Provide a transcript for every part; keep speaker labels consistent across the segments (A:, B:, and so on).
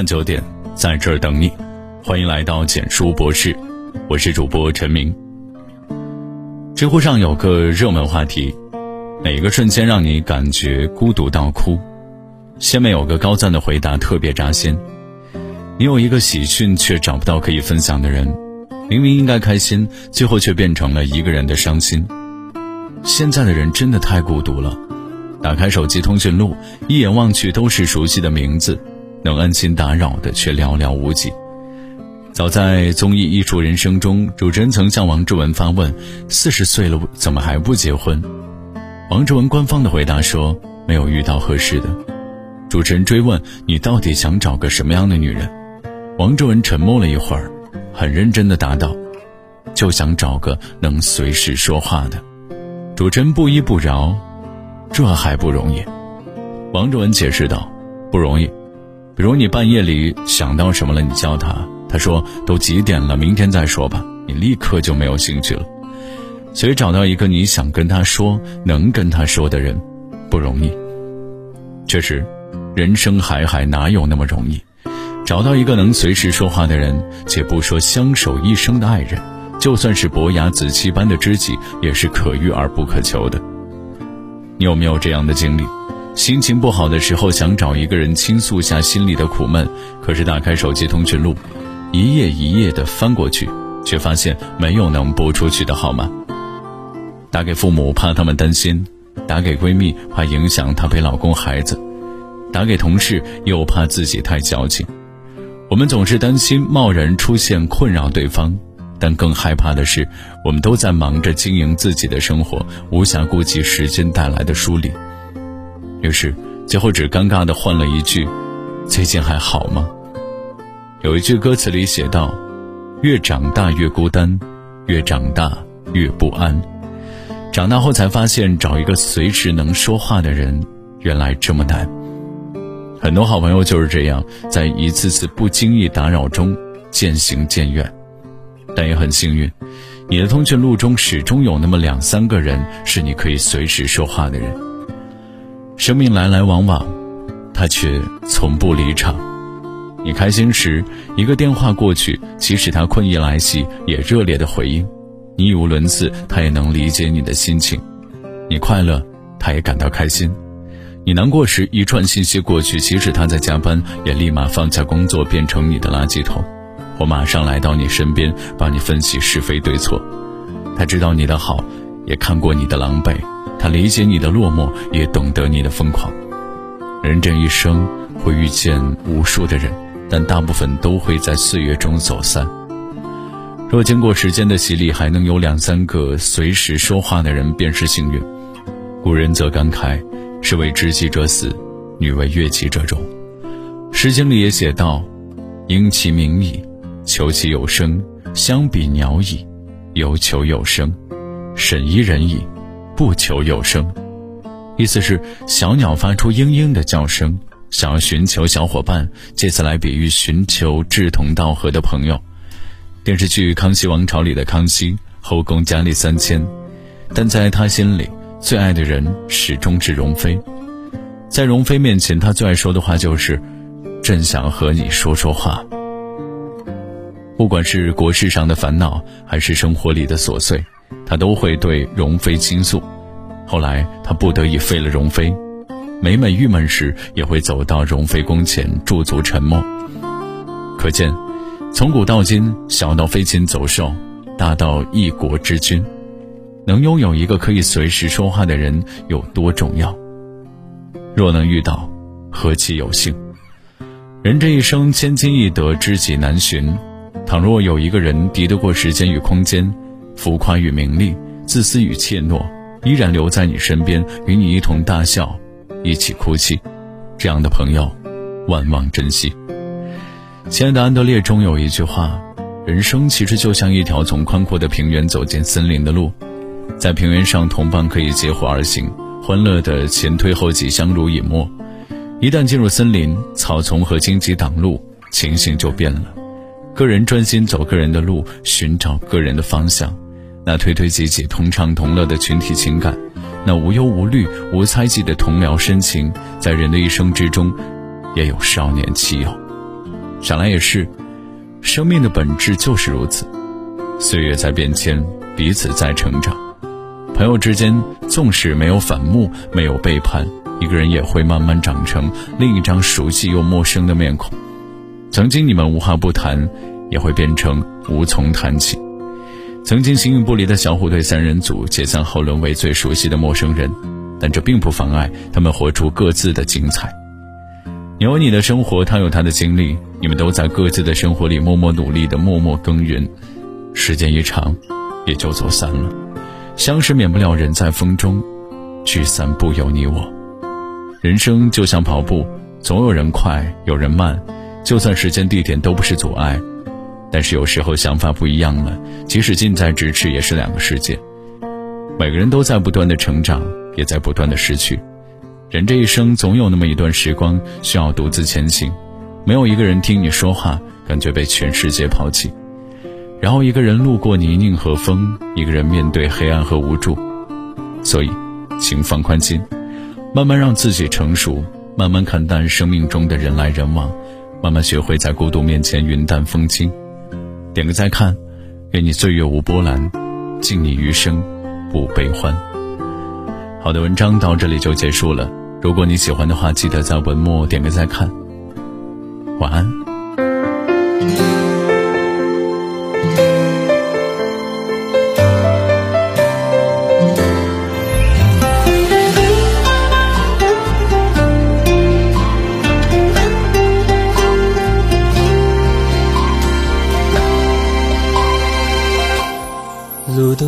A: 晚九点，在这儿等你。欢迎来到简书博士，我是主播陈明。知乎上有个热门话题：哪个瞬间让你感觉孤独到哭？下面有个高赞的回答特别扎心：你有一个喜讯，却找不到可以分享的人，明明应该开心，最后却变成了一个人的伤心。现在的人真的太孤独了。打开手机通讯录，一眼望去都是熟悉的名字，能安心打扰的却寥寥无几。早在综艺《艺术人生》中，主持人曾向王志文发问：“四十岁了，怎么还不结婚？”王志文官方的回答说：“没有遇到合适的。”主持人追问：“你到底想找个什么样的女人？”王志文沉默了一会儿，很认真的答道：“就想找个能随时说话的。”主持人不依不饶。这还不容易，王志文解释道：“不容易，比如你半夜里想到什么了，你叫他，他说都几点了，明天再说吧，你立刻就没有兴趣了。所以找到一个你想跟他说、能跟他说的人，不容易。确实，人生海海，哪有那么容易？找到一个能随时说话的人，且不说相守一生的爱人，就算是伯牙子期般的知己，也是可遇而不可求的。”你有没有这样的经历？心情不好的时候，想找一个人倾诉下心里的苦闷，可是打开手机通讯录，一页一页的翻过去，却发现没有能拨出去的号码。打给父母怕他们担心，打给闺蜜怕影响她陪老公孩子，打给同事又怕自己太矫情。我们总是担心贸然出现困扰对方。但更害怕的是，我们都在忙着经营自己的生活，无暇顾及时间带来的疏离。于是，最后只尴尬的换了一句：“最近还好吗？”有一句歌词里写道：“越长大越孤单，越长大越不安。”长大后才发现，找一个随时能说话的人，原来这么难。很多好朋友就是这样，在一次次不经意打扰中渐行渐远。但也很幸运，你的通讯录中始终有那么两三个人是你可以随时说话的人。生命来来往往，他却从不离场。你开心时，一个电话过去，即使他困意来袭，也热烈的回应；你语无伦次，他也能理解你的心情。你快乐，他也感到开心；你难过时，一串信息过去，即使他在加班，也立马放下工作，变成你的垃圾桶。我马上来到你身边，帮你分析是非对错。他知道你的好，也看过你的狼狈；他理解你的落寞，也懂得你的疯狂。人这一生会遇见无数的人，但大部分都会在岁月中走散。若经过时间的洗礼，还能有两三个随时说话的人，便是幸运。古人则感慨：“士为知己者死，女为悦己者容。”《诗经》里也写道：“因其名矣。”求其有声，相比鸟矣；犹求有声，审伊人矣，不求有声。意思是小鸟发出嘤嘤的叫声，想要寻求小伙伴，借此来比喻寻求志同道合的朋友。电视剧《康熙王朝》里的康熙，后宫佳丽三千，但在他心里，最爱的人始终是容妃。在容妃面前，他最爱说的话就是：“朕想和你说说话。”不管是国事上的烦恼，还是生活里的琐碎，他都会对容妃倾诉。后来他不得已废了容妃，每每郁闷时，也会走到容妃宫前驻足沉默。可见，从古到今，小到飞禽走兽，大到一国之君，能拥有一个可以随时说话的人有多重要？若能遇到，何其有幸！人这一生，千金易得，知己难寻。倘若有一个人敌得过时间与空间，浮夸与名利，自私与怯懦，依然留在你身边，与你一同大笑，一起哭泣，这样的朋友，万望珍惜。亲爱的安德烈中有一句话：人生其实就像一条从宽阔的平原走进森林的路，在平原上，同伴可以结伙而行，欢乐的前推后挤，相濡以沫；一旦进入森林，草丛和荆棘挡路，情形就变了。个人专心走个人的路，寻找个人的方向，那推推挤挤、同唱同乐的群体情感，那无忧无虑、无猜忌的同僚深情，在人的一生之中，也有少年期有。想来也是，生命的本质就是如此。岁月在变迁，彼此在成长。朋友之间，纵使没有反目，没有背叛，一个人也会慢慢长成另一张熟悉又陌生的面孔。曾经你们无话不谈，也会变成无从谈起。曾经形影不离的小虎队三人组，解散后沦为最熟悉的陌生人，但这并不妨碍他们活出各自的精彩。你有你的生活，他有他的经历，你们都在各自的生活里默默努力的默默耕耘。时间一长，也就走散了。相识免不了人在风中，聚散不由你我。人生就像跑步，总有人快，有人慢，就算时间地点都不是阻碍。但是有时候想法不一样了，即使近在咫尺，也是两个世界。每个人都在不断的成长，也在不断的失去。人这一生总有那么一段时光需要独自前行，没有一个人听你说话，感觉被全世界抛弃。然后一个人路过泥泞和风，一个人面对黑暗和无助。所以，请放宽心，慢慢让自己成熟，慢慢看淡生命中的人来人往，慢慢学会在孤独面前云淡风轻。点个再看，愿你岁月无波澜，敬你余生不悲欢。好的，文章到这里就结束了。如果你喜欢的话，记得在文末点个再看。晚安。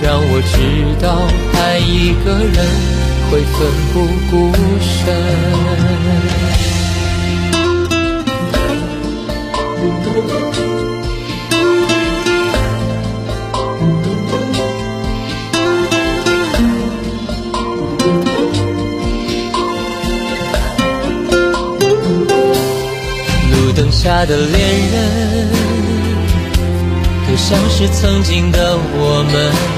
B: 让我知道爱一个人会奋不顾身。路灯下的恋人。就像是曾经的我们，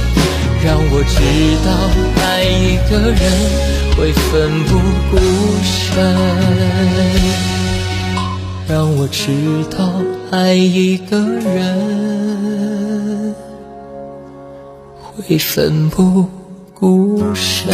B: 让我知道爱一个人会奋不顾身。让我知道爱一个人会奋不顾身。